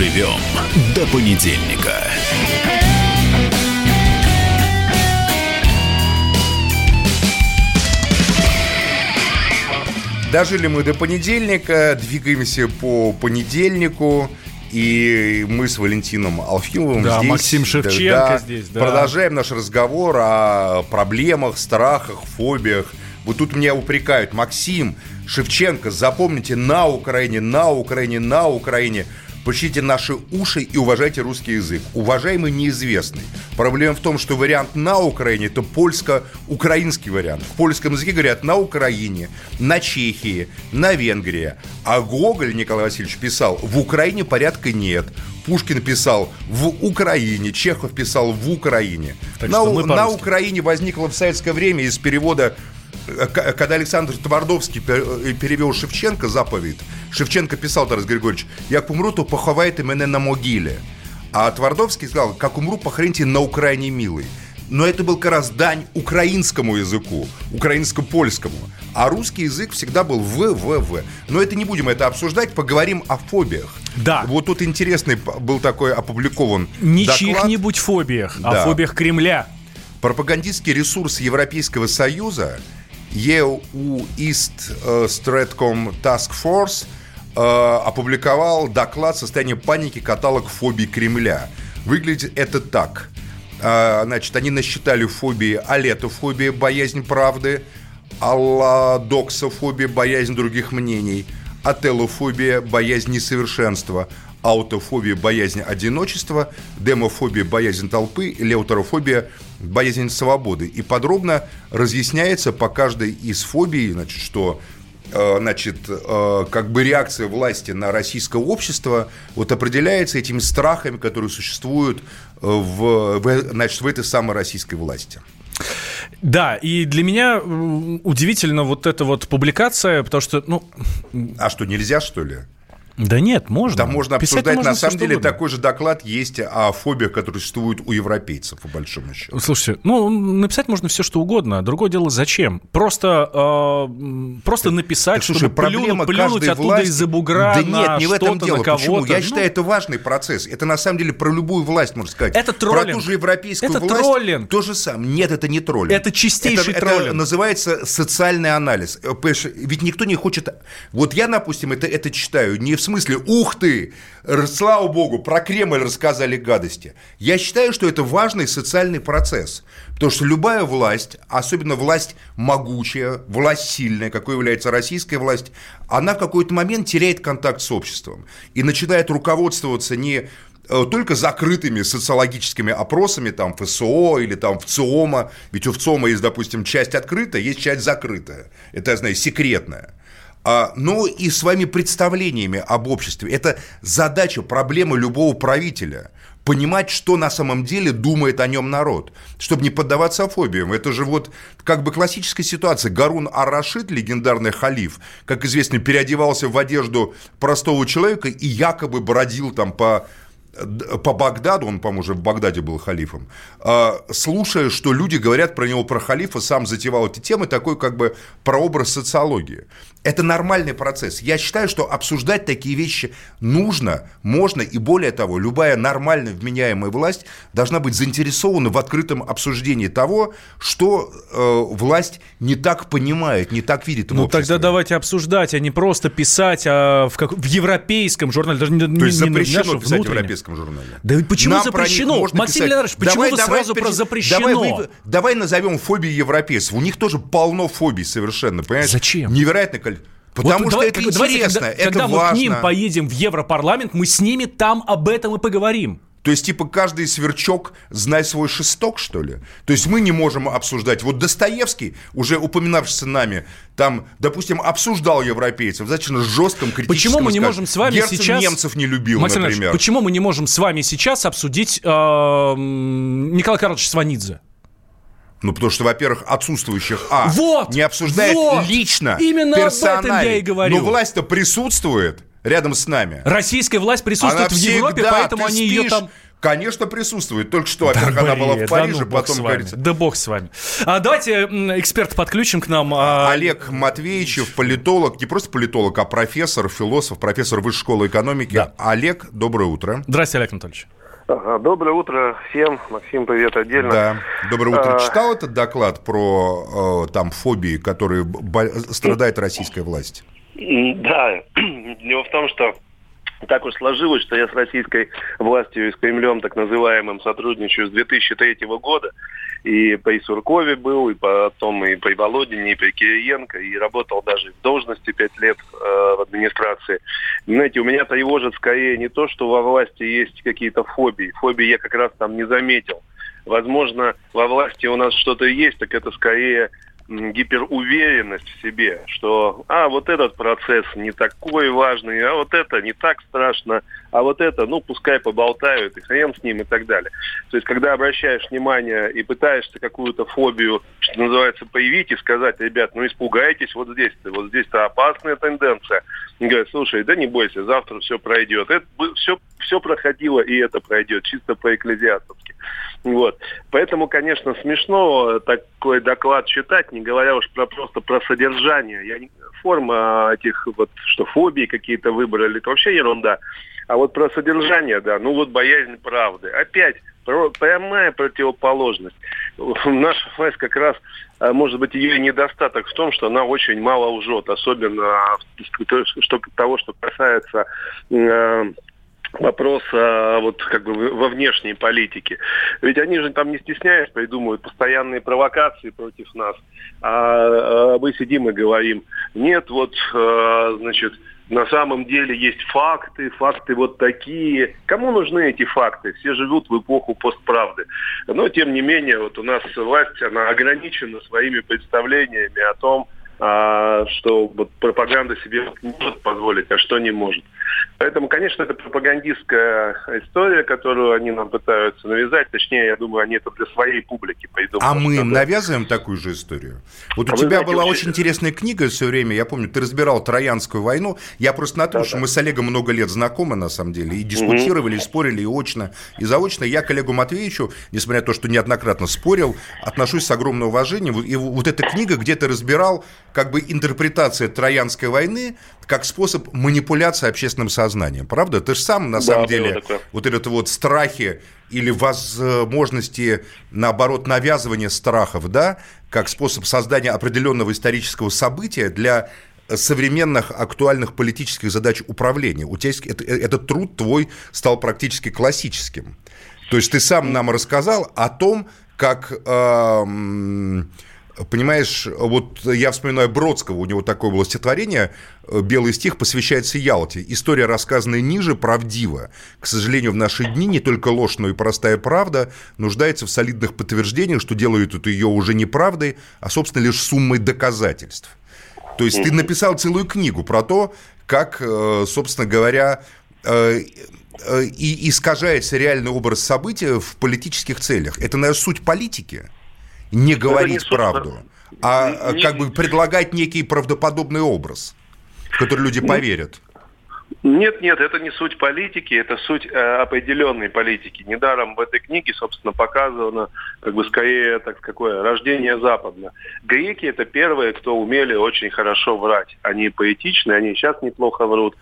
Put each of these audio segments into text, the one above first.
Доживем до понедельника. Дожили мы до понедельника, двигаемся по понедельнику. И мы с Валентином Алфимовым да, здесь. Максим Шевченко да, здесь, да. Продолжаем наш разговор о проблемах, страхах, фобиях. Вот тут меня упрекают. Максим Шевченко, запомните, на Украине, на Украине, на Украине. Почтите наши уши и уважайте русский язык. Уважаемый неизвестный. Проблема в том, что вариант на Украине – это польско-украинский вариант. В польском языке говорят на Украине, на Чехии, на Венгрии. А Гоголь Николай Васильевич писал «в Украине порядка нет». Пушкин писал в Украине, Чехов писал в Украине. Так на, на. Украине возникло в советское время из перевода когда Александр Твардовский э, перевел Шевченко заповедь, Шевченко писал, Тарас Григорьевич, «Як умру, то поховайте мене на могиле». А Твардовский сказал, «Как умру, похороните на Украине, милый». Но это был как раз дань украинскому языку, украинско-польскому. А русский язык всегда был в, в, в. Но это не будем это обсуждать, поговорим о фобиях. Да. Вот тут интересный был такой опубликован Не чьих-нибудь фобиях, Да. а фобиях Кремля. Пропагандистский ресурс Европейского Союза EU East Stratcom Task Force э, опубликовал доклад «Состояние паники. Каталог фобий Кремля». Выглядит это так. Э, Значит, они насчитали фобии алетофобия, боязнь правды, аллодоксофобия, боязнь других мнений, ателофобия, боязнь несовершенства, аутофобия, боязнь одиночества, демофобия, боязнь толпы, леутерофобия, боязнь свободы. И подробно разъясняется по каждой из фобий, значит, что э, значит, э, как бы реакция власти на российское общество вот определяется этими страхами, которые существуют э, в, в, значит, в этой самой российской власти. Да, и для меня удивительно вот эта вот публикация, потому что, ну, А что, нельзя, что ли? Да нет, можно. Там можно Писать обсуждать, можно на самом деле, угодно. такой же доклад есть о фобиях, которые существуют у европейцев, по большому счету. Слушайте, ну, написать можно все, что угодно. Другое дело, зачем? Просто, э, просто написать, Так, слушай, чтобы проблема плюнуть, плюнуть оттуда власти... из-за бугра Да на нет, не в этом дело. Почему? Я Ну, считаю, это важный процесс. Это на самом деле про любую власть, можно сказать. Это Про троллинг. ту же европейскую Это власть. троллинг. То же самое. Нет, это не троллинг. Это чистейший это, троллинг. Это называется социальный анализ. Э, Ведь никто не хочет... Вот я, допустим, это, это читаю не в смысле «Ух ты! Слава богу, про Кремль рассказали гадости». Я считаю, что это важный социальный процесс. Потому что любая власть, особенно власть могучая, власть сильная, какой является российская власть, она в какой-то момент теряет контакт с обществом и начинает руководствоваться не э, только закрытыми социологическими опросами, там, ФСО или там ВЦИОМа, ведь у ВЦИОМа есть, допустим, часть открытая, есть часть закрытая, это, я знаю, секретная, но и своими представлениями об обществе. Это задача, проблема любого правителя – понимать, что на самом деле думает о нем народ, чтобы не поддаваться фобиям. Это же вот как бы классическая ситуация. Гарун Ар-Рашид, легендарный халиф, как известно, переодевался в одежду простого человека и якобы бродил там по по Багдаду, он, по-моему, уже в Багдаде был халифом, а, слушая, что люди говорят про него, про халифа, сам затевал эти темы, такой как бы прообраз социологии. Это нормальный процесс. Я считаю, что обсуждать такие вещи нужно, можно, и более того, любая нормальная вменяемая власть должна быть заинтересована в открытом обсуждении того, что э, власть не так понимает, не так видит Ну обществе. тогда давайте обсуждать, а не просто писать а в, как- в европейском журнале. Даже не, То есть не- не запрещено нашем писать в европейском журнале. Да почему Нам запрещено? Максим. Леонидович, почему вы сразу пере- про запрещено? Давай, вы- давай назовем фобии европейцев. У них тоже полно фобий совершенно, понимаешь? Зачем? Количество. Потому Вот что давай- это как- давайте, интересно, когда, это когда мы важно. к ним поедем в Европарламент, мы с ними там об этом и поговорим. То есть, типа, каждый сверчок знай свой шесток, что ли? То есть, мы не можем обсуждать. Вот Достоевский, уже упоминавшийся нами, там, допустим, обсуждал европейцев, достаточно жестком критическом Почему мы не можем с вами Герцен сейчас... немцев не любил, Максим например. почему мы не можем с вами сейчас обсудить э, м, Николая Карловича Сванидзе? Ну, потому что, во-первых, отсутствующих, а, Вот, не обсуждает вот. лично, Именно об этом я и говорю. Но власть-то присутствует рядом с нами. Российская власть присутствует Она в Европе, всегда, поэтому ты они ее спишь, там... Конечно, присутствует. Только что, во-первых, да, она была в Париже, да ну, потом говорится. Да бог с вами. А, давайте эксперт подключим к нам. А... Олег Матвеевичев, политолог, не просто политолог, а профессор, философ, профессор Высшей школы экономики. Да. Олег, доброе утро. Здравствуйте, Олег Анатольевич. Доброе утро всем. Максим, привет отдельно. Да, доброе утро. А... Читал этот доклад про э, там фобии, которые страдает российская власть? Да, дело в том, что так уж сложилось, что я с российской властью и с Кремлем, так называемым, сотрудничаю с 2003 года. И при Суркове был, и потом и при Володине, и при Кириенко, и работал даже в должности пять лет э, в администрации. Знаете, у меня тревожит скорее не то, что во власти есть какие-то фобии. Фобии я как раз там не заметил. Возможно, во власти у нас что-то есть, так это скорее гиперуверенность в себе, что, а, вот этот процесс не такой важный, а вот это не так страшно, а вот это, ну, пускай поболтают, и хрен с ним, и так далее. То есть, когда обращаешь внимание и пытаешься какую-то фобию, что называется, появить и сказать, ребят, ну, испугайтесь вот здесь-то, вот здесь-то опасная тенденция. И говорят, слушай, да не бойся, завтра все пройдет. Это все, все проходило, и это пройдет, чисто по-экклезиастовски. Вот. Поэтому, конечно, смешно такой доклад читать, не говоря уж про просто про содержание. Я не, форма этих вот, что фобии какие-то выбрали, это вообще ерунда. А вот про содержание, да, ну вот боязнь правды. Опять прямая противоположность. Наша власть как раз, а, может быть, ее недостаток в том, что она очень мало лжет, особенно что, того, что касается э, вопрос а, вот как бы во внешней политике. Ведь они же там не стесняясь придумывают постоянные провокации против нас. А, а мы сидим и говорим, нет, вот, а, значит, на самом деле есть факты, факты вот такие. Кому нужны эти факты? Все живут в эпоху постправды. Но, тем не менее, вот у нас власть, она ограничена своими представлениями о том, а, что вот пропаганда себе может позволить, а что не может. Поэтому, конечно, это пропагандистская история, которую они нам пытаются навязать. Точнее, я думаю, они это для своей публики придумали. А мы им навязываем такую же историю? Вот а у тебя знаете, была очень интересная книга все время, я помню, ты разбирал Троянскую войну. Я просто на том, да, что да. мы с Олегом много лет знакомы, на самом деле, и дискутировали, угу. и спорили, и очно, и заочно. Я к Олегу Матвеевичу, несмотря на то, что неоднократно спорил, отношусь с огромным уважением. И вот эта книга, где ты разбирал как бы интерпретация Троянской войны как способ манипуляции общественным сознанием. Правда? Ты же сам, на да, самом деле, такое. вот это вот страхи или возможности, наоборот, навязывания страхов, да, как способ создания определенного исторического события для современных актуальных политических задач управления. У тебя есть, это, этот труд твой стал практически классическим. То есть ты сам нам рассказал о том, как... Э, Понимаешь, вот я вспоминаю Бродского, у него такое было стихотворение, э, «Белый стих» посвящается Ялте. История, рассказанная ниже, правдива. К сожалению, в наши дни не только ложь, но и простая правда нуждается в солидных подтверждениях, что делают это ее уже не правдой, а, собственно, лишь суммой доказательств. То есть ты написал целую книгу про то, как, э, собственно говоря, э, и искажается реальный образ события в политических целях. Это, наверное, суть политики – не говорить не правду, а не, как бы предлагать некий правдоподобный образ, в который люди поверят. Нет, нет, это не суть политики, это суть э, определенной политики. Недаром в этой книге, собственно, показано, как бы скорее, так какое, рождение Запада. Греки это первые, кто умели очень хорошо врать. Они поэтичны, они сейчас неплохо врут.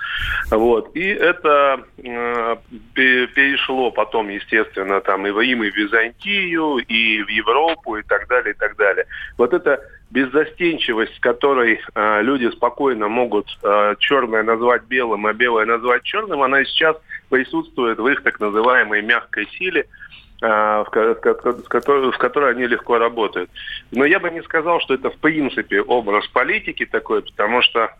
Вот. И это э, перешло потом, естественно, там и в и в Византию, и в Европу, и так далее, и так далее. Вот это беззастенчивость, которой э, люди спокойно могут э, черное назвать белым, а белое назвать черным, она сейчас присутствует в их так называемой мягкой силе, э, в, которой, в которой они легко работают. Но я бы не сказал, что это в принципе образ политики такой, потому что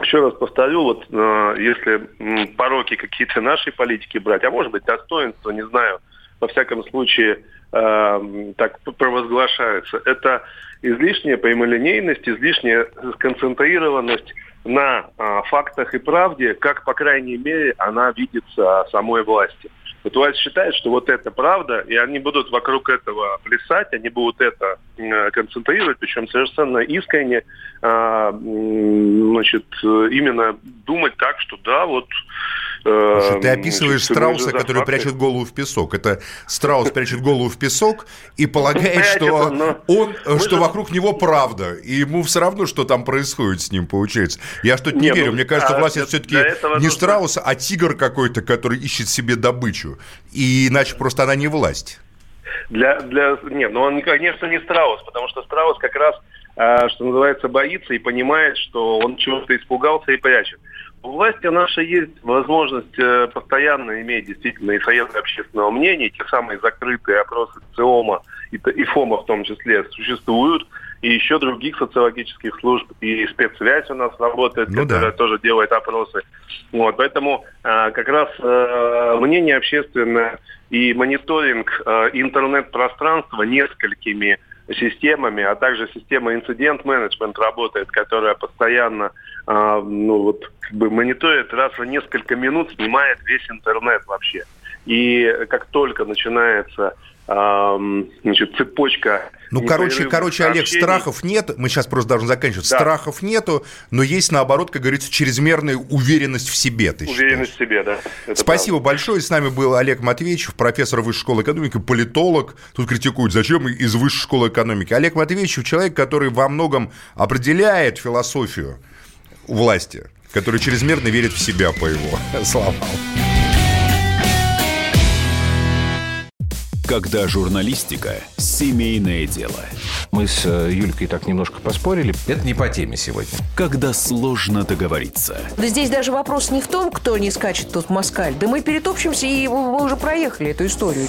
еще раз повторю, вот э, если пороки какие-то нашей политики брать, а может быть достоинства, не знаю, во всяком случае э, так провозглашаются, это излишняя прямолинейность, излишняя сконцентрированность на а, фактах и правде, как, по крайней мере, она видится самой власти. Вот власть считает, что вот это правда, и они будут вокруг этого плясать, они будут это э, концентрировать, причем совершенно искренне, э, значит, именно думать так, что да, вот Слушай, ты описываешь значит, страуса, который факты. прячет голову в песок. Это страус прячет голову в песок и полагает, что он, что вокруг него правда, и ему все равно, что там происходит с ним, получается. Я что-то не верю. Ну, Мне кажется, а, власть это все-таки не страус, а тигр какой-то, который ищет себе добычу. И иначе просто она не власть. Для, для, нет, ну он, конечно, не страус, потому что страус как раз, э, что называется, боится и понимает, что он чего-то испугался и прячет. У власти нашей есть возможность э, постоянно иметь действительно и советы общественного мнения, те самые закрытые опросы ЦИОМа и, и ФОМа в том числе существуют, и еще других социологических служб, и спецсвязь у нас работает, ну, которая да. тоже делает опросы. Вот, поэтому э, как раз э, мнение общественное и мониторинг э, интернет-пространства несколькими системами, а также система инцидент-менеджмент работает, которая постоянно э, ну, вот, как бы мониторит раз в несколько минут, снимает весь интернет вообще. И как только начинается значит, цепочка. Ну, короче, короче, Олег, страхов нет. Мы сейчас просто должны заканчивать. Да. Страхов нету, но есть, наоборот, как говорится, чрезмерная уверенность в себе. Ты уверенность считаешь? в себе, да. Это Спасибо правда. большое. С нами был Олег Матвеевич, профессор Высшей школы экономики, политолог. Тут критикуют, зачем из Высшей школы экономики. Олег Матвеевич человек, который во многом определяет философию власти, который чрезмерно верит в себя, по его словам. Когда журналистика – семейное дело. Мы с э, Юлькой так немножко поспорили. Это не по теме сегодня. Когда сложно договориться. Да здесь даже вопрос не в том, кто не скачет тут в москаль. Да мы перетопчемся, и мы уже проехали эту историю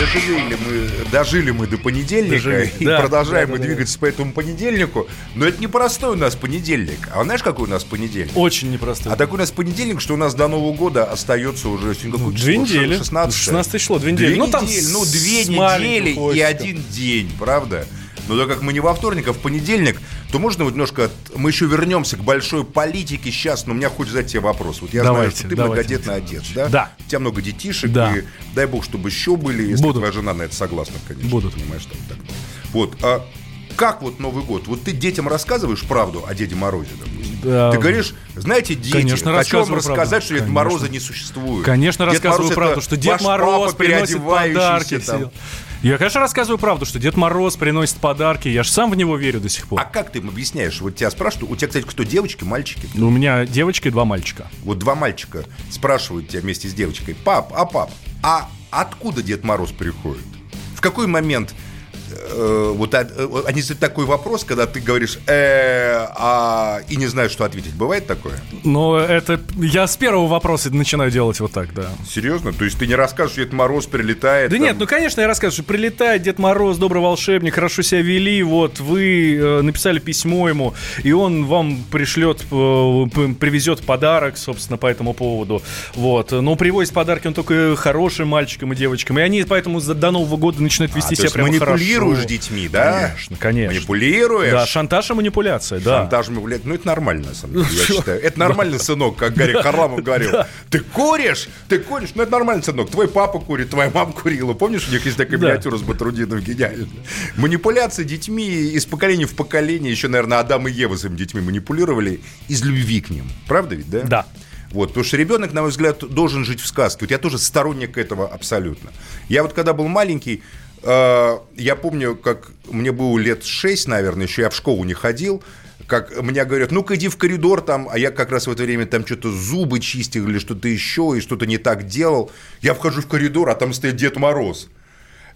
Дожили мы, дожили мы до понедельника дожили. и да, продолжаем да, мы да, двигаться да. по этому понедельнику. Но это не простой у нас понедельник. А знаешь, какой у нас понедельник? Очень непростой. А такой у нас понедельник, что у нас до Нового года остается уже ну, две недели. 16 16 число, две недели. Две ну, там недели, ну, две недели и один день, правда? Но так как мы не во вторник, а в понедельник, то можно вот немножко... Мы еще вернемся к большой политике сейчас, но у меня хочется задать тебе вопрос. Вот я давайте, знаю, что ты давайте. многодетный отец, да? Да. У тебя много детишек, да. и дай бог, чтобы еще были, если Будут. твоя жена на это согласна, конечно. Будут. Понимаешь, там, так. Вот, а как вот Новый год? Вот ты детям рассказываешь правду о Деде Морозе, допустим? Да. Ты говоришь, знаете, дети, Конечно, хочу вам рассказать, правду. что Дед Мороза не существует. Конечно, Дед рассказываю Мороз правду, что Дед Мороз приносит подарки. Там. Я, конечно, рассказываю правду, что Дед Мороз приносит подарки. Я же сам в него верю до сих пор. А как ты им объясняешь? Вот тебя спрашивают, у тебя, кстати, кто, девочки, мальчики? Ну, у меня девочка и два мальчика. Вот два мальчика спрашивают тебя вместе с девочкой, пап, а пап, а откуда Дед Мороз приходит? В какой момент э, вот а, э, они задают такой вопрос, когда ты говоришь э, а, и не знаешь, что ответить. Бывает такое? Ну, это я с первого вопроса начинаю делать вот так, да. Серьезно? То есть ты не расскажешь, что Дед Мороз прилетает? Да там... нет, ну конечно, я расскажу, что прилетает Дед Мороз, добрый волшебник, хорошо себя вели, вот вы э, написали письмо ему, и он вам пришлет, э, привезет подарок, собственно, по этому поводу. Вот. Но привозит подарки он только хорошим мальчикам и девочкам, и они поэтому до Нового года начинают вести а, себя прямо хорошо манипулируешь детьми, да? Конечно, конечно. Манипулируешь? Да, шантаж и манипуляция, да. Шантаж и манипуляция. Ну, это нормально, на самом деле, я считаю. Это нормально, сынок, как Гарри Харламов говорил. Ты куришь? Ты куришь? Ну, это нормально, сынок. Твой папа курит, твоя мама курила. Помнишь, у них есть такая миниатюра с Батрудином гениально. Манипуляция детьми из поколения в поколение. Еще, наверное, Адам и Ева своими детьми манипулировали из любви к ним. Правда ведь, да? Да. Вот, потому что ребенок, на мой взгляд, должен жить в сказке. Вот я тоже сторонник этого абсолютно. Я вот когда был маленький, я помню, как мне было лет 6, наверное, еще я в школу не ходил, как мне говорят, ну-ка иди в коридор там, а я как раз в это время там что-то зубы чистил или что-то еще, и что-то не так делал. Я вхожу в коридор, а там стоит Дед Мороз.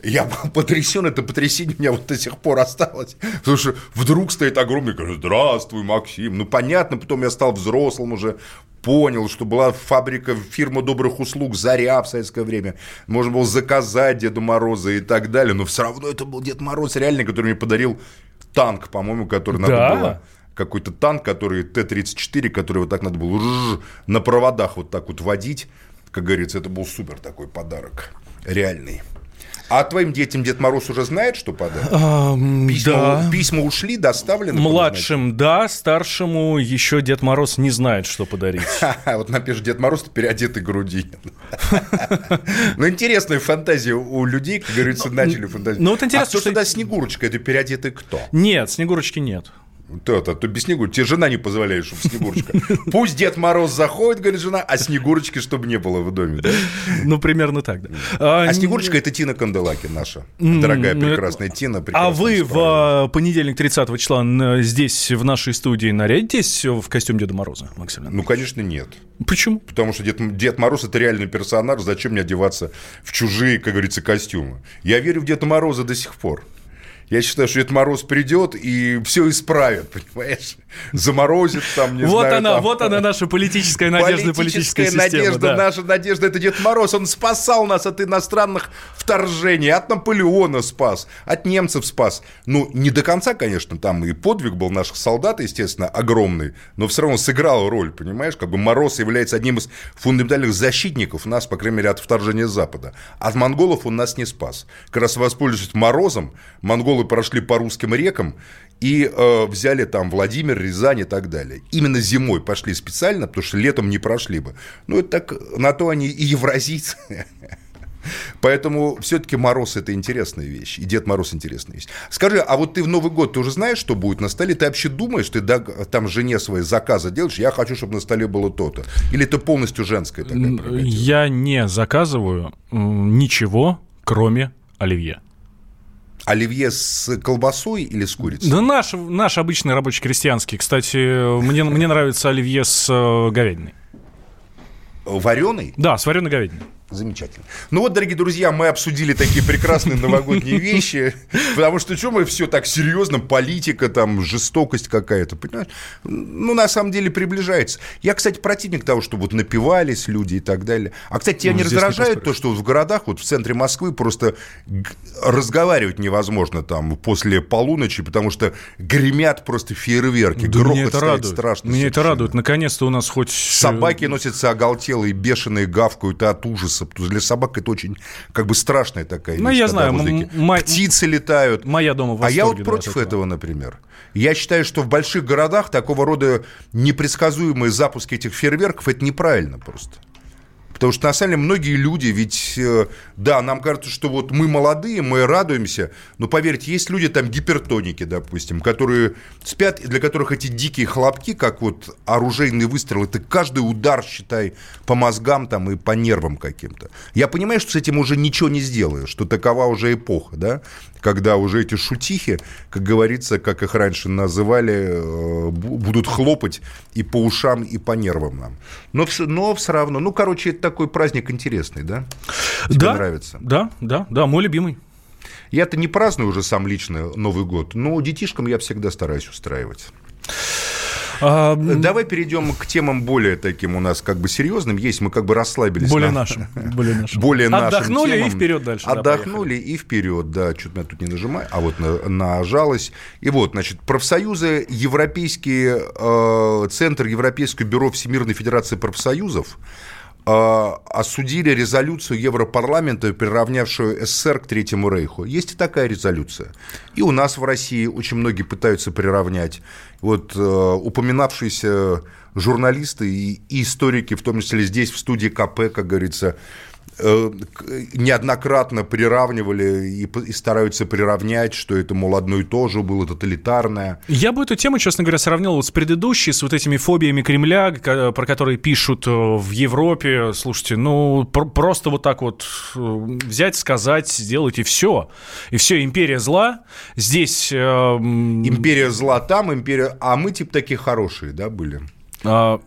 Я был потрясен, это потрясение у меня вот до сих пор осталось. Потому что вдруг стоит огромный, говорит, здравствуй, Максим. Ну, понятно, потом я стал взрослым уже, понял, что была фабрика, фирма добрых услуг «Заря» в советское время. Можно было заказать Деда Мороза и так далее. Но все равно это был Дед Мороз реальный, который мне подарил танк, по-моему, который надо да. было какой-то танк, который Т-34, который вот так надо было на проводах вот так вот водить. Как говорится, это был супер такой подарок. Реальный. А твоим детям Дед Мороз уже знает, что подарок? Письма, да. письма ушли, доставлены? Младшим, да, старшему еще Дед Мороз не знает, что подарить. Вот напишет Дед Мороз, переодетый грудинин. Ну, интересная фантазия у людей, как говорится, ну, начали фантазию. Ну, вот интересно, а что... тогда Снегурочка? Это переодетый кто? Нет, Снегурочки нет. То-то, а то без Снегурочки. Тебе жена не позволяет, чтобы Снегурочка. Пусть Дед Мороз заходит, говорит жена, а Снегурочки, чтобы не было в доме. Да? Ну, примерно так, да. А, а Снегурочка – это Тина Канделаки наша. Дорогая, прекрасная Тина. А вы в понедельник 30 числа здесь, в нашей студии, нарядитесь в костюм Деда Мороза, Максим Ну, конечно, нет. Почему? Потому что Дед, Дед Мороз – это реальный персонаж. Зачем мне одеваться в чужие, как говорится, костюмы? Я верю в Деда Мороза до сих пор. Я считаю, что Дед Мороз придет и все исправит, понимаешь? Заморозит там, не вот знаю. Она, там. Вот она, наша политическая надежда, политическая, политическая надежда, да. наша надежда, это Дед Мороз. Он спасал нас от иностранных вторжений, от Наполеона спас, от немцев спас. Ну, не до конца, конечно, там и подвиг был наших солдат, естественно, огромный, но все равно сыграл роль, понимаешь? Как бы Мороз является одним из фундаментальных защитников нас, по крайней мере, от вторжения Запада. От монголов он нас не спас. Как раз воспользовавшись Морозом, монголы прошли по русским рекам и э, взяли там Владимир, Рязань и так далее. Именно зимой пошли специально, потому что летом не прошли бы. Ну, это так, на то они и евразийцы. Поэтому все-таки Мороз это интересная вещь. И Дед Мороз интересная вещь. Скажи, а вот ты в Новый год, ты уже знаешь, что будет на столе? Ты вообще думаешь, ты там жене своей заказы делаешь? Я хочу, чтобы на столе было то-то. Или это полностью женское? Я не заказываю ничего, кроме оливье. Оливье с колбасой или с курицей? Да наш, наш обычный рабочий крестьянский. Кстати, мне, мне нравится оливье с э, говядиной. Вареный? Да, с вареной говядиной. Замечательно. Ну вот, дорогие друзья, мы обсудили такие прекрасные новогодние вещи, потому что что мы все так серьезно, политика, там, жестокость какая-то, понимаешь? Ну, на самом деле, приближается. Я, кстати, противник того, что вот напивались люди и так далее. А, кстати, тебя ну, не раздражает не то, что в городах, вот в центре Москвы просто разговаривать невозможно там после полуночи, потому что гремят просто фейерверки, да грохот это радует. страшно. Меня это радует. Наконец-то у нас хоть... Собаки носятся оголтелые, бешеные, гавкают от ужаса ужаса. Для собак это очень как бы страшная такая ну, вещь. Ну, я знаю. М- Птицы летают. Моя дома в А я вот против этого. этого, например. Я считаю, что в больших городах такого рода непредсказуемые запуски этих фейерверков – это неправильно просто. Потому что, на самом деле, многие люди, ведь, э, да, нам кажется, что вот мы молодые, мы радуемся, но, поверьте, есть люди там гипертоники, допустим, которые спят, и для которых эти дикие хлопки, как вот оружейный выстрел, это каждый удар, считай, по мозгам там и по нервам каким-то. Я понимаю, что с этим уже ничего не сделаешь, что такова уже эпоха, да, когда уже эти шутихи, как говорится, как их раньше называли, э, будут хлопать и по ушам, и по нервам нам. Но, но все равно, ну, короче, это такой праздник интересный, да? Тебе да, нравится? Да, да, да, мой любимый. Я-то не праздную уже сам лично Новый год, но детишкам я всегда стараюсь устраивать. А, Давай перейдем к темам более таким у нас как бы серьезным. Есть, мы как бы расслабились. Более на... нашим. Более нашим. Более Отдохнули нашим и вперед дальше. Отдохнули да, и вперед, да. Что-то меня тут не нажимаю, а вот на, нажалось. И вот, значит, профсоюзы, Европейский э, Центр Европейского бюро Всемирной Федерации профсоюзов осудили резолюцию Европарламента, приравнявшую СССР к Третьему Рейху. Есть и такая резолюция. И у нас в России очень многие пытаются приравнять. Вот э, упоминавшиеся журналисты и, и историки, в том числе здесь, в студии КП, как говорится, Э, неоднократно приравнивали и, и стараются приравнять, что это, мол, одно и то же было тоталитарное. Я бы эту тему, честно говоря, сравнил с предыдущей, с вот этими фобиями Кремля, про которые пишут э, в Европе. Слушайте, ну, пр- просто вот так вот э, взять, сказать, сделать, и все. И все, империя зла. Здесь... Э, империя зла там, империя... А мы, типа, такие хорошие, да, были? А,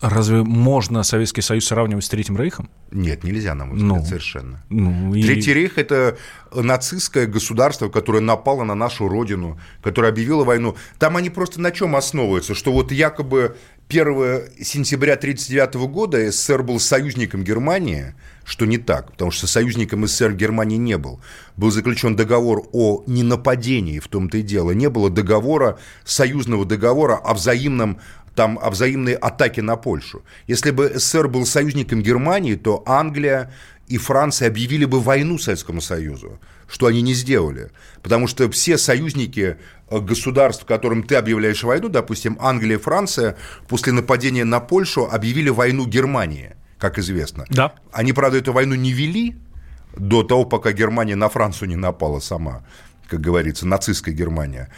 Разве можно Советский Союз сравнивать с Третьим Рейхом? Нет, нельзя, на мой взгляд, Ну. совершенно. Ну, и- Третий рейх – это нацистское государство, которое напало на нашу родину, которое объявило войну. Там они просто на чем основываются? Что вот якобы 1 сентября 1939 года СССР был союзником Германии, что не так, потому что союзником СССР Германии не был. Был заключен договор о ненападении, в том-то и дело. Не было договора, союзного договора о взаимном там о взаимной атаке на Польшу. Если бы СССР был союзником Германии, то Англия и Франция объявили бы войну Советскому Союзу, что они не сделали. Потому что все союзники э, государств, которым ты объявляешь войну, допустим, Англия и Франция, после нападения на Польшу объявили войну Германии, как известно. Да. Они, правда, эту войну не вели до того, пока Германия на Францию не напала сама, как говорится, нацистская Германия.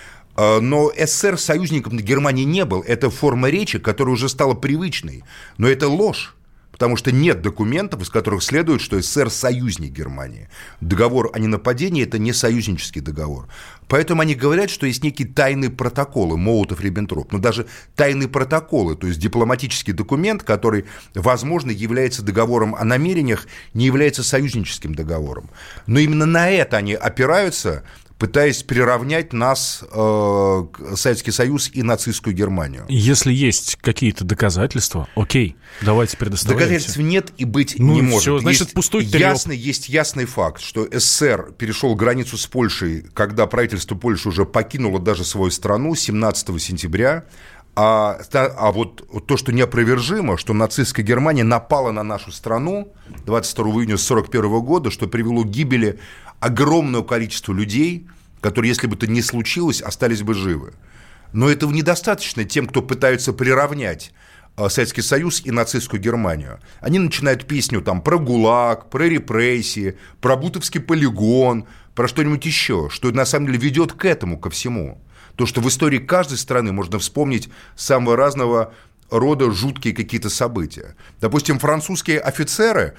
А, Но СССР союзником Германии не был. Это форма речи, которая уже стала привычной. Но это ложь. Потому что нет документов, из которых следует, что СССР союзник Германии. Договор о ненападении – это не союзнический договор. Поэтому они говорят, что есть некие тайные протоколы Молотов-Риббентроп. Но даже тайные протоколы, то есть дипломатический документ, который, возможно, является договором о намерениях, не является союзническим договором. Но именно на это они опираются, пытаясь приравнять нас, э, Советский Союз и нацистскую Германию. Если есть какие-то доказательства, окей, давайте предоставляйте. Доказательств нет и быть Ну не может. всё, значит, есть пустой трёп. ясный, есть ясный факт, что СССР перешел границу с Польшей, когда правительство Польши уже покинуло даже свою страну 17 сентября. А, а вот то, что неопровержимо, что нацистская Германия напала на нашу страну 22 июня 1941 года, что привело к гибели огромного количества людей, которые, если бы это не случилось, остались бы живы. Но этого недостаточно тем, кто пытается приравнять э, Советский Союз и нацистскую Германию. Они начинают песню там про ГУЛАГ, про репрессии, про Бутовский полигон, про что-нибудь еще, что на самом деле ведет к этому, ко всему. То, что в истории каждой страны можно вспомнить самого разного рода жуткие какие-то события. Допустим, французские офицеры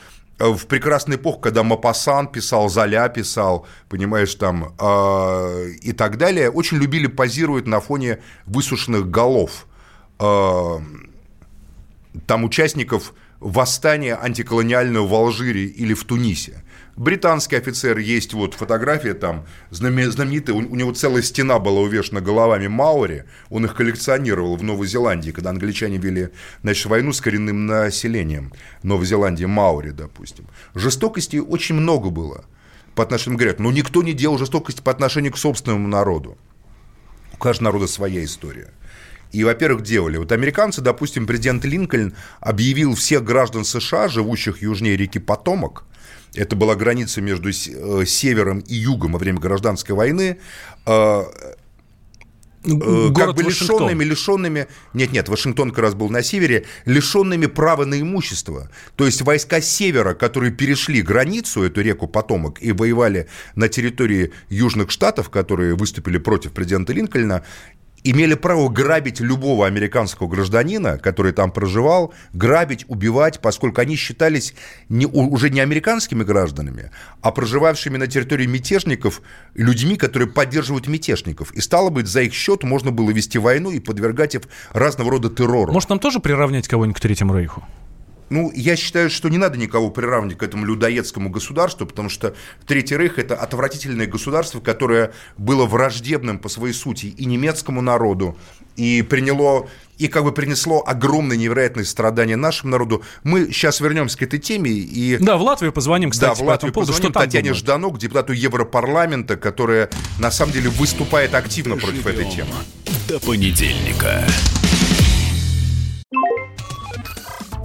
в прекрасную эпоху, когда Мапасан писал, Золя писал, понимаешь, там, э, и так далее, очень любили позировать на фоне высушенных голов э, там участников восстания антиколониального в Алжире или в Тунисе. Британский офицер, есть вот фотография там, знаме- знаменитая, у, него целая стена была увешана головами Маури, он их коллекционировал в Новой Зеландии, когда англичане вели, значит, войну с коренным населением Новой Зеландии, Маури, допустим. Жестокости очень много было по отношению, говорят, но никто не делал жестокости по отношению к собственному народу. У каждого народа своя история. И, во-первых, делали. Вот американцы, допустим, президент Линкольн объявил всех граждан США, живущих южнее реки Потомок, это была граница между э, севером и югом во время гражданской войны, э, э, как Город бы Вашингтон. лишенными, лишенными, нет, нет, Вашингтон как раз был на севере, лишенными права на имущество. То есть войска севера, которые перешли границу, эту реку Потомок, и воевали на территории Южных Штатов, которые выступили против президента Линкольна, имели право грабить любого американского гражданина, который там проживал, грабить, убивать, поскольку они считались не, уже не американскими гражданами, а проживавшими на территории мятежников людьми, которые поддерживают мятежников. И стало быть, за их счет можно было вести войну и подвергать их разного рода террору. Может, нам тоже приравнять кого-нибудь к Третьему Рейху? Ну, я считаю, что не надо никого приравнивать к этому людоедскому государству, потому что Третий Рейх – это отвратительное государство, которое было враждебным по своей сути и немецкому народу, и приняло и как бы принесло огромные невероятные страдания нашему народу. Мы сейчас вернемся к этой теме и... Да, в Латвию позвоним, кстати, да, в по Латвию этому поводу. позвоним Что там Татьяне думают? Жданок, депутату Европарламента, которая на самом деле выступает активно против этой темы. До понедельника.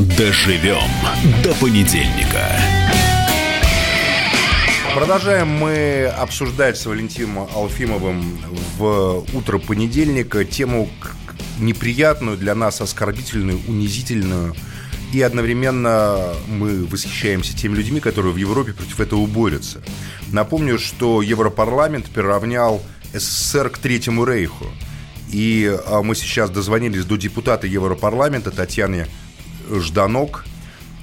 Доживем до понедельника. Продолжаем мы обсуждать с Валентином Алфимовым в утро понедельника тему неприятную для нас, оскорбительную, унизительную, и одновременно мы восхищаемся теми людьми, которые в Европе против этого борются. Напомню, что Европарламент приравнял СССР к Третьему Рейху. И а, мы сейчас дозвонились до депутата Европарламента Татьяны Жданок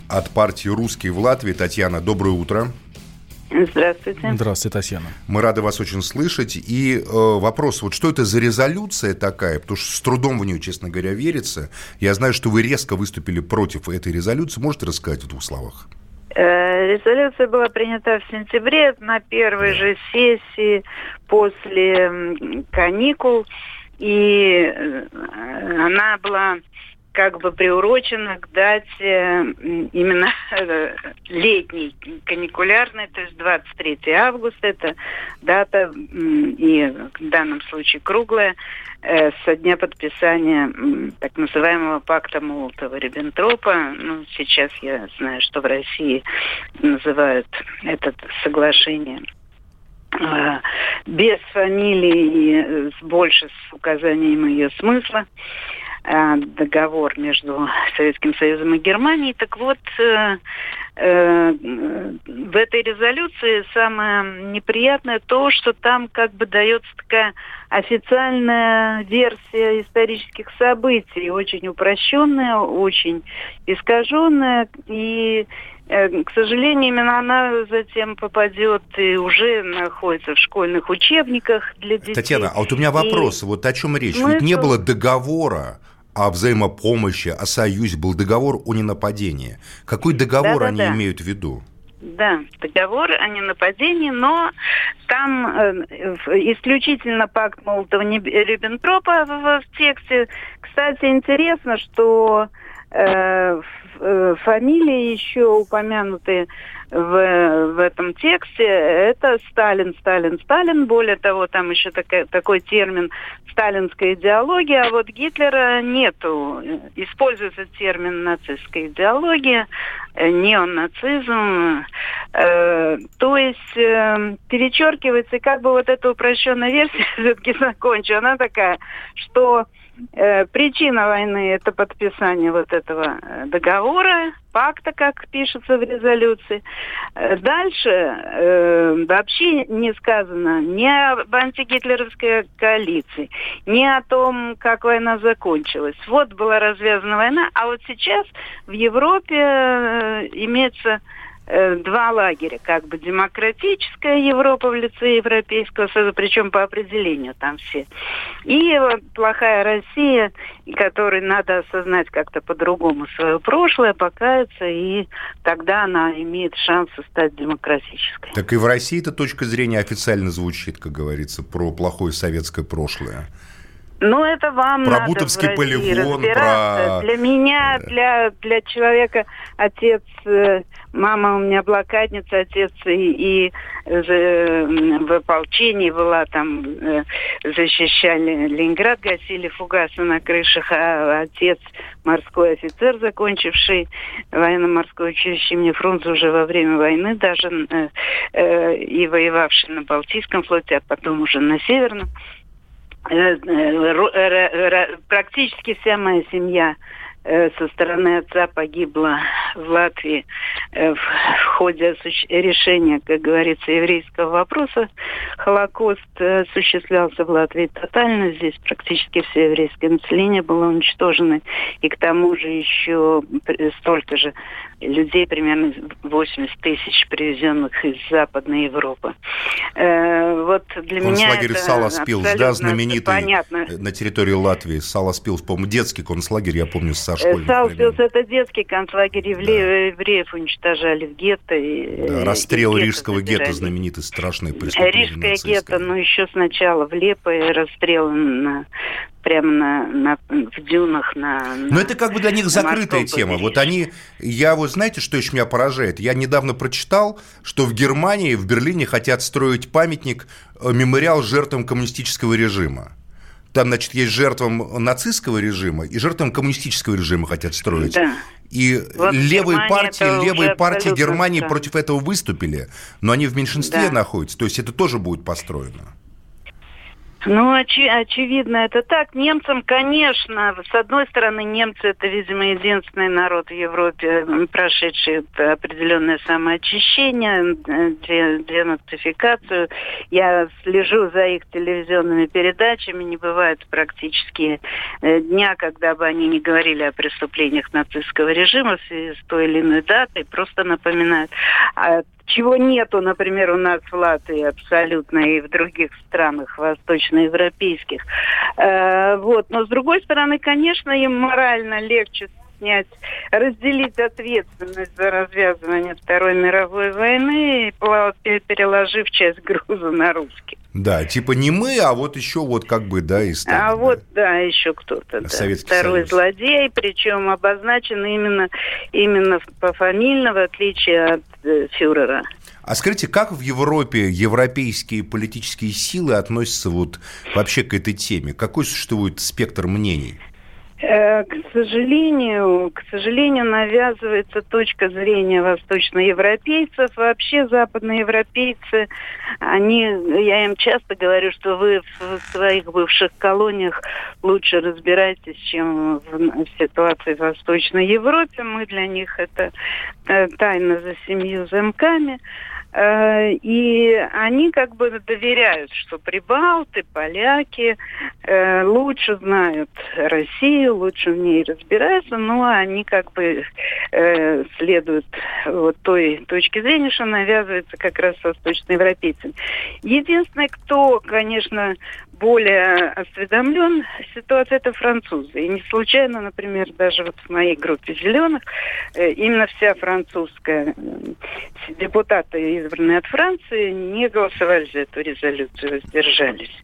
от партии «Русские в Латвии». Татьяна, доброе утро. Здравствуйте. Здравствуйте, Татьяна. Мы рады вас очень слышать. И э, вопрос, вот что это за резолюция такая? Потому что с трудом в нее, честно говоря, верится. Я знаю, что вы резко выступили против этой резолюции. Можете рассказать в двух словах? Э, резолюция была принята в сентябре на первой же сессии после каникул. И э, она была как бы приурочена к дате именно э, летней, каникулярной, то есть 23 августа, это дата и в данном случае круглая, э, со дня подписания так называемого пакта Молотова-Риббентропа. Ну, сейчас я знаю, что в России называют это соглашение э, без фамилии и больше с указанием ее смысла. Э, договор между Советским Союзом и Германией. Так вот, э, э, в этой резолюции самое неприятное то, что там как бы дается такая официальная версия исторических событий, очень упрощенная, очень искаженная, и к сожалению, именно она затем попадет и уже находится в школьных учебниках для детей. Татьяна, а вот у меня вопрос, и вот о чем речь? Ведь не было договора о взаимопомощи, о союзе, был договор о ненападении. Какой договор да, они да. имеют в виду? Да, договор о ненападении, но там э, исключительно пакт Молотова-Риббентропа в, в тексте. Кстати, интересно, что э, э, фамилии еще упомянутые в, в этом тексте, это Сталин, Сталин, Сталин. Более того, там еще такой, такой термин сталинская идеология, а вот Гитлера нету. Используется термин нацистская идеология, э, неонацизм. Э, то есть э, перечеркивается, как бы вот эта упрощенная версия все-таки закончу. Она такая, что причина войны – это подписание вот этого э, договора, пакта, как пишется в резолюции. Э, дальше э, вообще не сказано ни об антигитлеровской коалиции, ни о том, как война закончилась. Вот была развязана война, а вот сейчас в Европе э, имеется Э, два лагеря, как бы демократическая Европа в лице Европейского Союза, причем по определению там все. И плохая Россия, которой надо осознать как-то по-другому свое прошлое, покаяться, и тогда она имеет шанс стать демократической. Так и в России эта точка зрения официально звучит, как говорится, про плохое советское прошлое. Ну, это вам про надо Бутовский полигон, про... Для меня, для, для человека, отец, э, мама у меня блокадница, отец и, и в ополчении была, там э, защищали Ленинград, гасили фугасы на крышах, а отец морской офицер, закончивший военно-морское училище имени Фрунзе уже во время войны даже э, и воевавший на Балтийском флоте, а потом уже на Северном. Э, э, практически вся моя семья Э, со стороны отца погибла в Латвии. э, в ходе решения, как говорится, еврейского вопроса. Холокост э, осуществлялся в Латвии тотально. Здесь практически все еврейское население было уничтожено. И к тому же еще столько же людей, примерно 80 тысяч привезенных из Западной Европы. Вот для меня это Саласпилс, да, знаменитый понятно. на территории Латвии. Саласпилс, по-моему, детский концлагерь, я помню, с школьных Саласпилс это детский концлагерь евреев, да. евреев уничтожали в гетто. Да, расстрел и Рижского гетто знаменитый, страшный преступление Рижское гетто, ну еще сначала в Лиепае расстрел на прямо на, на, в дюнах на... Но это как бы для них закрытая тема. Вот они... Я вот знаете, что еще меня поражает? Я недавно прочитал, что в Германии, в Берлине хотят строить памятник, э, мемориал жертвам коммунистического режима. Там, значит, есть жертвам нацистского режима и жертвам коммунистического режима хотят строить. Да. И вот левые партии, левые партии Германии да. против этого выступили, но они в меньшинстве да. находятся. То есть это тоже будет построено. Ну, очи- очевидно, это так. Немцам, конечно, с одной стороны, немцы это, видимо, единственный народ в Европе, прошедший определенное самоочищение, де- денацификацию. Я слежу за их телевизионными передачами. Не бывает практически э, дня, когда бы они не говорили о преступлениях нацистского режима в связи с той или иной датой. Просто напоминают. А чего нету, например, у нас в Латвии абсолютно и в других странах восточноевропейских. Э, вот. Но с другой стороны, конечно, им морально легче снять, разделить ответственность за развязывание Второй мировой войны, переложив часть груза на русских. Да, типа не мы, а вот еще вот как бы, да, и Сталин, А да. вот, да, еще кто-то. Да. Советский Второй Союз. злодей, причем обозначен именно, именно пофамильно, в отличие от э, фюрера. А скажите, как в Европе европейские политические силы относятся вот вообще к этой теме? Какой существует спектр мнений? Э, К сожалению, к сожалению, навязывается точка зрения восточноевропейцев. Вообще западноевропейцы, они, я им часто говорю, что вы в своих бывших колониях лучше разбираетесь, чем в, ситуации в Восточной Европе. Мы для них это э, тайна за семью замками. Э, И они как бы доверяют, что прибалты, поляки э, лучше знают Россию, лучше в ней разбираются, но они как бы э, следуют вот той точке зрения, что навязывается как раз восточноевропейцам. Единственное, кто, конечно, более осведомлен в ситуации, это французы. И не случайно, например, даже вот в моей группе зеленых э, именно вся французская э, депутаты, избранные от Франции, не голосовали за эту резолюцию, воздержались.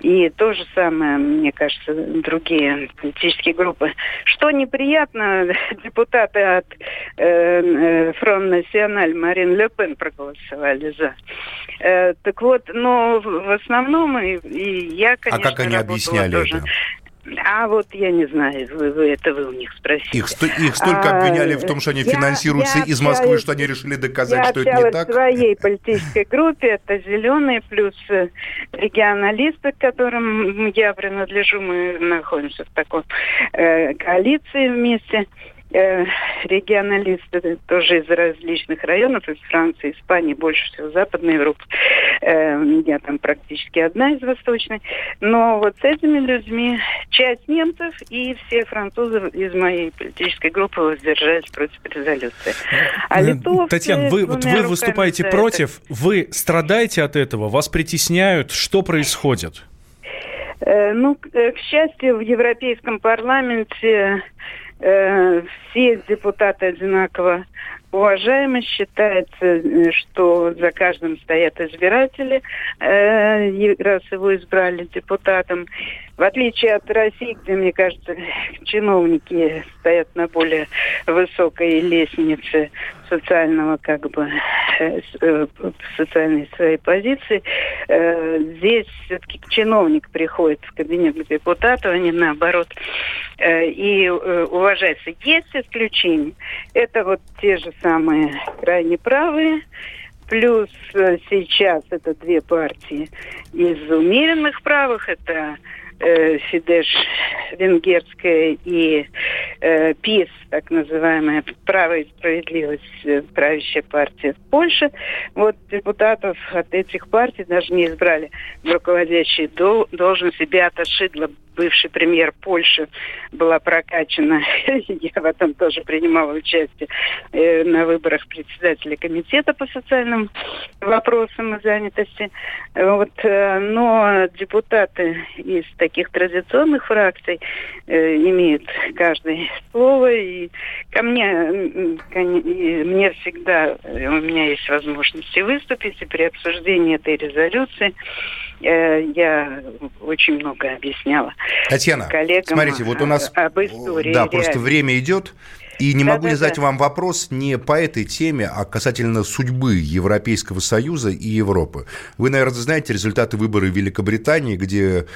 И то же самое, мне кажется, другие политические группы. Что неприятно, депутаты от э, Фронт Националь Марин Ле Пен проголосовали за. Э, так вот, но в в основном и, и я, конечно, а как они объясняли тоже. это? А вот я не знаю, вы, вы это вы у них спросите. Их, сто- их столько А, обвиняли в том, что они я- финансируются я из Москвы, общаюсь- что они решили доказать, я что это не общалась так. в своей политической группе, это «Зеленые» плюс э, регионалисты, к которым я принадлежу, мы находимся в такой э, коалиции вместе. Э, регионалисты тоже из различных районов, из Франции, Испании, больше всего Западной Европы. Э, я там практически одна из восточной. Но вот с этими людьми часть немцев и все французы из моей политической группы воздержались против резолюции. А Э, литовцы Татьяна, вы, вот вы выступаете за это. против, вы страдаете от этого, вас притесняют, что происходит? Э, Ну, к э, к счастью, в Европейском парламенте э, все депутаты одинаково уважаемы. Считается, э, что за каждым стоят избиратели, э, раз его избрали депутатом. В отличие от России, где, мне кажется, чиновники стоят на более высокой лестнице социального, как бы, э, социальной своей позиции, здесь все-таки чиновник приходит в кабинет к депутату, а не наоборот, и уважается. Есть исключения. Это вот те же самые крайне правые, плюс э, сейчас это две партии из умеренных правых, это э, Фидеш венгерская и э, ПИС, так называемая «Право и справедливость», э, правящая партия в Польше. Вот депутатов от этих партий даже не избрали в руководящие дол- должности. Беата Шидла, бывший премьер Польши, была прокачана. Я в этом тоже принимала участие э, на выборах председателя комитета по социальным вопросам и занятости. Вот, э, но депутаты из таких традиционных фракций э, имеют каждое слово, и ко мне, и мне всегда, у меня есть возможности выступить, и при обсуждении этой резолюции я очень много объясняла Татьяна, коллегам смотрите, вот у нас... об истории. Да, просто время идет. И не могу не Да-да-да. задать вам вопрос не по этой теме, а касательно судьбы Европейского Союза и Европы. Вы, наверное, знаете результаты выборов в Великобритании, где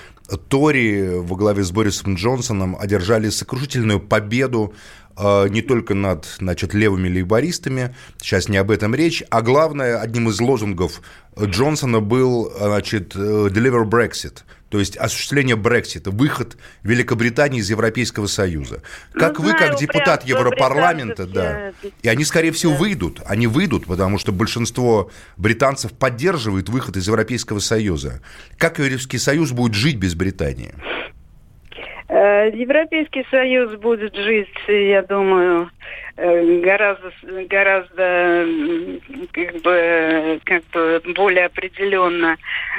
Тори во главе с Борисом Джонсоном одержали сокрушительную победу э, не только над значит, левыми лейбористами, сейчас не об этом речь, а главное, одним из лозунгов Джонсона был значит, «Deliver Brexit», то есть осуществление Брексита, выход Великобритании из Европейского Союза. Как Ну, вы, знаю, как депутат прям, Европарламента, да, все- и они, скорее всего, выйдут, они выйдут, потому что большинство британцев поддерживает выход из Европейского Союза. Как Европейский Союз будет жить без Британии? Э, Европейский Союз будет жить, я думаю, гораздо, гораздо м, как бы, как бы более определенно,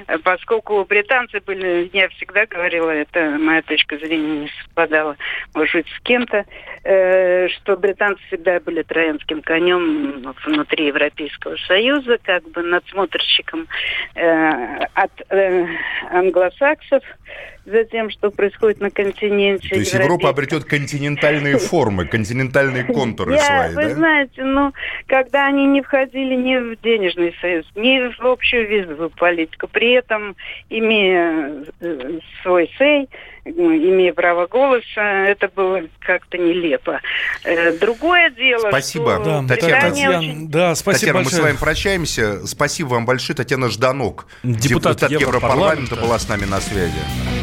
э, поскольку британцы были, я всегда говорила, это моя точка зрения не совпадала, может быть, с кем-то, э, что британцы всегда были троянским конем внутри Европейского Союза, как бы надсмотрщиком э, от э, англосаксов за тем, что происходит на континенте. То есть Европа обретет континентальные формы, континентальные контуры Я, свои, вы да? знаете, ну, когда они не входили ни в денежный союз, ни в общую визовую политику, при этом имея э, свой сей, ну, имея право голоса, это было как-то нелепо. Э, Другое дело, Спасибо. что Да, Татьяна, Татьяна, очень- да, спасибо Татьяна, мы большое. с вами прощаемся. Спасибо вам большое. Татьяна Жданок, Депутат депутат Европарламента, Европарламента. была с нами на связи.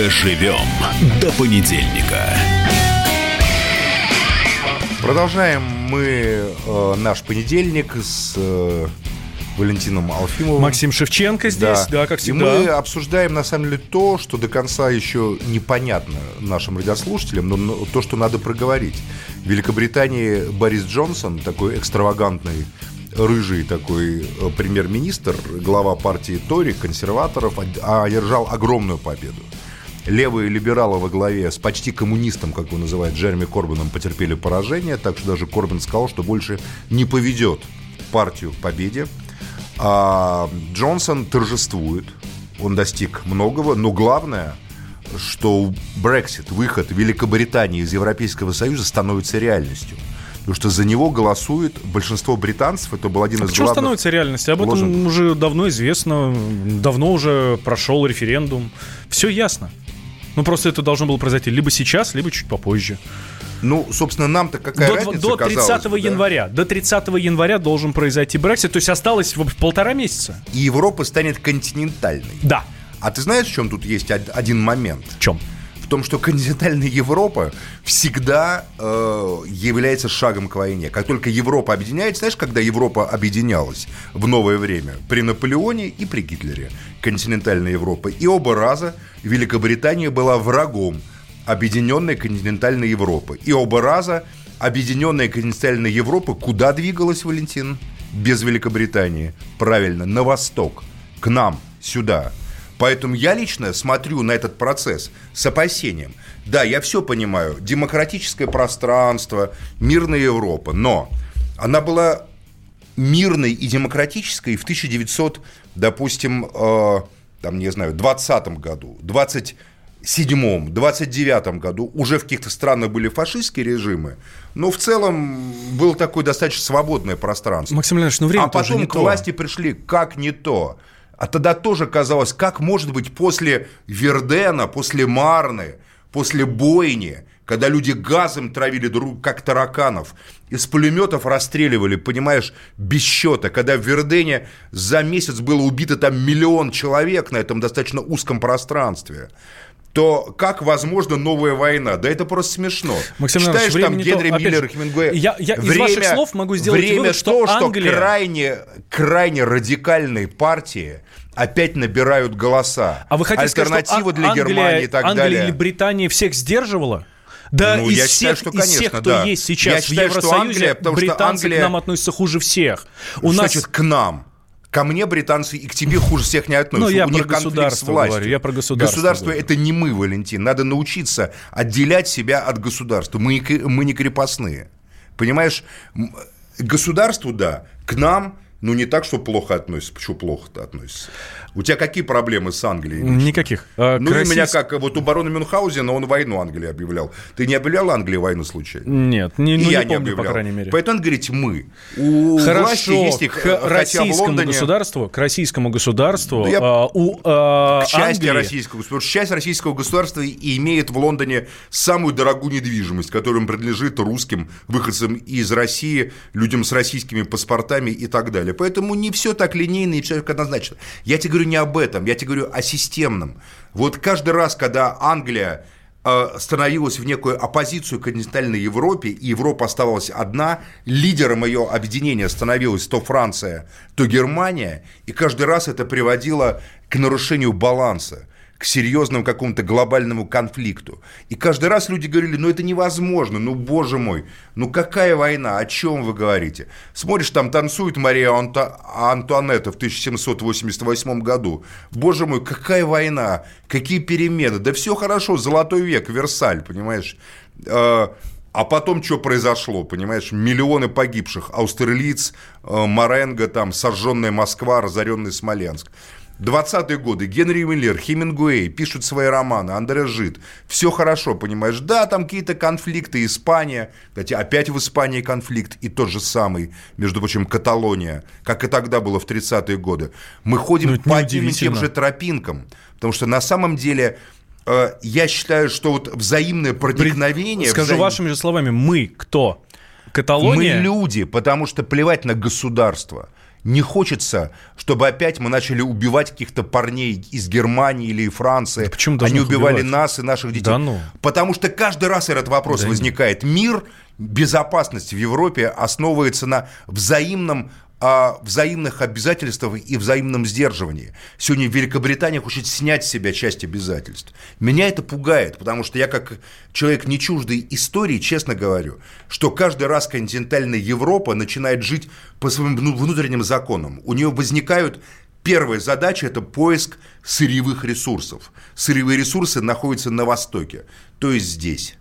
Доживем до понедельника. Продолжаем мы э, наш понедельник с э, Валентином Алфимовым. Максим Шевченко здесь, да, как И мы всегда. обсуждаем, на самом деле, то, что до конца еще непонятно нашим радиослушателям, но, но то, что надо проговорить. В Великобритании Борис Джонсон, такой экстравагантный рыжий такой э, премьер-министр, глава партии Тори, консерваторов, од- одержал огромную победу. Левые либералы во главе с почти коммунистом, как его называют, Джереми Корбином, потерпели поражение, так что даже Корбин сказал, что больше не поведет партию к победе. А Джонсон торжествует, он достиг многого, но главное, что Брексит, выход Великобритании из Европейского Союза становится реальностью. Потому что за него голосует большинство британцев, это был один из Почему главных... становится реальностью? Об этом уже давно известно, давно уже прошел референдум. Все ясно. Ну, просто это должно было произойти либо сейчас, либо чуть попозже. Ну, собственно, нам-то какая до, разница, до казалось 30 бы, да? января. До 30 января должен произойти Брексит. То есть осталось в- полтора месяца. И Европа станет континентальной. Да. А ты знаешь, в чем тут есть од- один момент? В чем? Том, что континентальная Европа всегда э, является шагом к войне. Как только Европа объединяется, знаешь, когда Европа объединялась в новое время? При Наполеоне и при Гитлере. Континентальная Европа. И оба раза Великобритания была врагом объединенной континентальной Европы. И оба раза объединенная континентальная Европа куда двигалась, Валентин? Без Великобритании. Правильно, на восток. К нам, сюда. Поэтому я лично смотрю на этот процесс с опасением. Да, я все понимаю. Демократическое пространство, мирная Европа. Но она была мирной и демократической в 1900, допустим, э, там, не знаю, 20 году, 27-м, 29 году уже в каких-то странах были фашистские режимы, но в целом было такое достаточно свободное пространство. Максим Леонидович, ну время а потом не к то. власти пришли как не то. А тогда тоже казалось, как может быть после Вердена, после Марны, после бойни, когда люди газом травили друг как тараканов, из пулеметов расстреливали, понимаешь, без счета, когда в Вердене за месяц было убито там миллион человек на этом достаточно узком пространстве, то как возможно новая война? Да это просто смешно. Максим Читаешь там время то. Генри Опять Миллер, же, Хемингуэй. я- я из ваших слов могу сделать время вывод, что то, что Англия- крайне, крайне радикальные партии опять набирают голоса. А вы хотите сказать, Альтернатива что для Англия, Германии и так Англия далее. или Британия всех сдерживала? Да, Ну, из, я всех, считаю, что, из всех, конечно, кто да. есть сейчас Я в считаю, что Евросоюзе, Англия, потому что британцы Англия- к нам относятся хуже всех. У Что нас значит к нам? Ко мне британцы и к тебе хуже всех не относятся. Ну, я У про них конфликт с государство властью. говорю, я про государство Государство говорю. это не мы, Валентин. Надо научиться отделять себя от государства. Мы, мы не крепостные. Понимаешь, государству, да, к нам, ну, не так, что плохо относится. Почему плохо-то относится? У тебя какие проблемы с Англией? Никаких. А, Ну, к и у меня как, вот у барона Мюнхгаузена он войну Англии объявлял. Ты не объявлял Англии войну случайно? Нет, не, ну, я не помню, по объявлял. крайней мере. Поэтому надо говорить «мы». У власти Хорошо, есть, их, к в российскому Лондоне... государству, к российскому государству, Да я- а, у а, к части Англии- российского государства. Часть российского государства и имеет в Лондоне самую дорогую недвижимость, которая принадлежит русским выходцам из России, людям с российскими паспортами и так далее. Поэтому не все так линейно и все так однозначно. Я тебе говорю не об этом, я тебе говорю о системном. Вот каждый раз, когда Англия э, становилась в некую оппозицию континентальной Европе, и Европа оставалась одна, лидером ее объединения становилась то Франция, то Германия, и каждый раз это приводило к нарушению баланса к серьезному какому-то глобальному конфликту. И каждый раз люди говорили, ну это невозможно, ну боже мой, ну какая война, о чем вы говорите? Смотришь, там танцует Мария Анто- Антуанетта в 1788 году. Боже мой, какая война, какие перемены, да все хорошо, золотой век, Версаль, понимаешь? Э, А потом что произошло, понимаешь? Миллионы погибших. Аустерлиц, э, Маренго, там, сожженная Москва, разоренный Смоленск. 20-е годы. Генри Миллер, Хемингуэй пишут свои романы, Андре Жид. Все хорошо, понимаешь? Да, там какие-то конфликты. Испания. Кстати, опять в Испании конфликт. И тот же самый, между прочим, Каталония. Как и тогда было в 30-е годы. Мы ходим Ну, по одним и тем же тропинкам. Потому что на самом деле... э, Я считаю, что вот взаимное проникновение... Скажу взаим- вашими же словами, мы кто? Каталония? мы люди, потому что плевать на государство. Не хочется, чтобы опять мы начали убивать каких-то парней из Германии или Франции. Да почему Они убивали убивать? нас и наших детей. Да ну. Потому что каждый раз этот вопрос Да возникает. Мир, безопасность в Европе основывается на взаимном а, взаимных обязательствах и взаимном сдерживании. Сегодня Великобритания хочет снять с себя часть обязательств. Меня это пугает, потому что я как человек не чуждый истории, честно говорю, что каждый раз континентальная Европа начинает жить по своим вну- внутренним законам. У нее возникают Первая задача – это поиск сырьевых ресурсов. Сырьевые ресурсы находятся на Востоке, то есть здесь.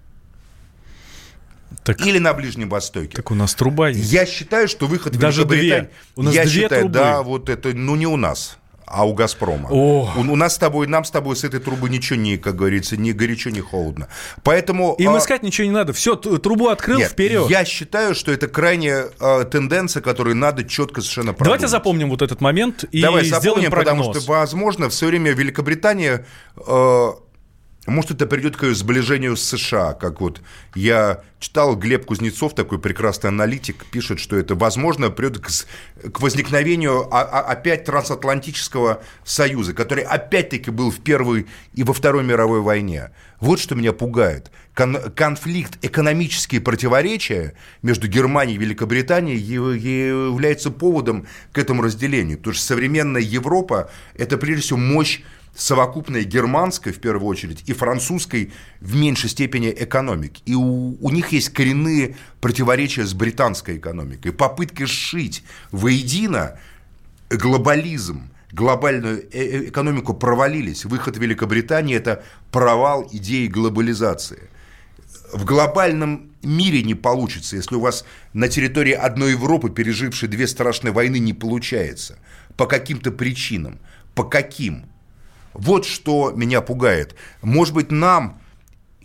Так, Или на Ближнем Востоке. так у нас труба есть. Я считаю, что выход Даже Великобритании... две. У нас Я две считаю, трубы. да, вот это, ну не у нас, а у Газпрома. О. У, у нас с тобой, нам с тобой с этой трубы ничего не, как говорится, ни горячо, ни холодно. Поэтому... Им а, искать ничего не надо. Все, трубу открыл, нет, вперед. Я считаю, что это крайняя а, тенденция, которую надо четко совершенно продумать. Давайте запомним вот этот момент и Давай сделаем запомним, прогноз. потому что, возможно, в свое время Великобритания, э, может, это придет к сближению с США, как вот я читал, Глеб Кузнецов, такой прекрасный аналитик, пишет, что это, возможно, придет к, к возникновению опять трансатлантического союза, который опять-таки был в Первой и во Второй мировой войне. Вот что меня пугает. Кон- конфликт, экономические противоречия между Германией и Великобританией яв- является поводом к этому разделению. Потому что современная Европа – это прежде всего мощь совокупной германской, в первую очередь, и французской в меньшей степени экономики. И у, у них есть коренные противоречия с британской экономикой. Попытки сшить воедино глобализм, глобальную э- э- экономику провалились. Выход Великобритании – это провал идеи глобализации. В глобальном мире не получится, если у вас на территории одной Европы, пережившей две страшные войны, не получается. По каким-то причинам. По каким? Вот что меня пугает. Может быть, нам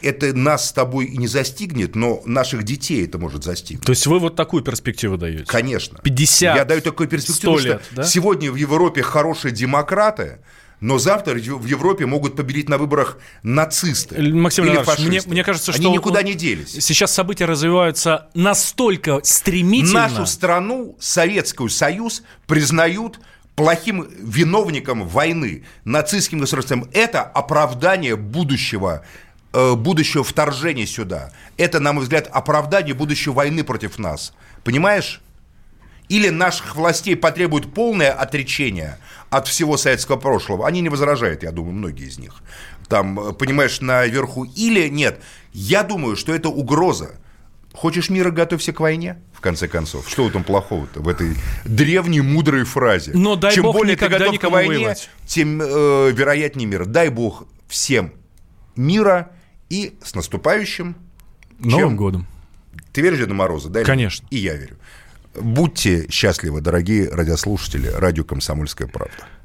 это нас с тобой и не застигнет, но наших детей это может застигнуть. То есть вы вот такую перспективу даете? Конечно. 50, Я даю такую перспективу, 100 что лет, да? сегодня в Европе хорошие демократы, но завтра в Европе могут победить на выборах нацисты Максим или Леонидович, мне, фашисты. мне кажется, Они что никуда ну, не делись. Сейчас события развиваются настолько стремительно. Нашу страну, Советскую Союз, признают плохим виновником войны, нацистским государством. Это оправдание будущего э, будущего вторжения сюда. Это, на мой взгляд, оправдание будущей войны против нас. Понимаешь? Или наших властей потребует полное отречение от всего советского прошлого. Они не возражают, я думаю, многие из них. Там, э, понимаешь, наверху. Или нет. Я думаю, что это угроза Хочешь мира, готовься к войне, в конце концов. Что там плохого-то в этой древней мудрой фразе? Но дай Чем бог более ты готов к войне, воевать. тем э, вероятнее мир. Дай бог всем мира и с наступающим. Новым Чем? годом. Ты веришь в Деда Мороза? Да, Конечно. И я верю. Будьте счастливы, дорогие радиослушатели радио «Комсомольская правда».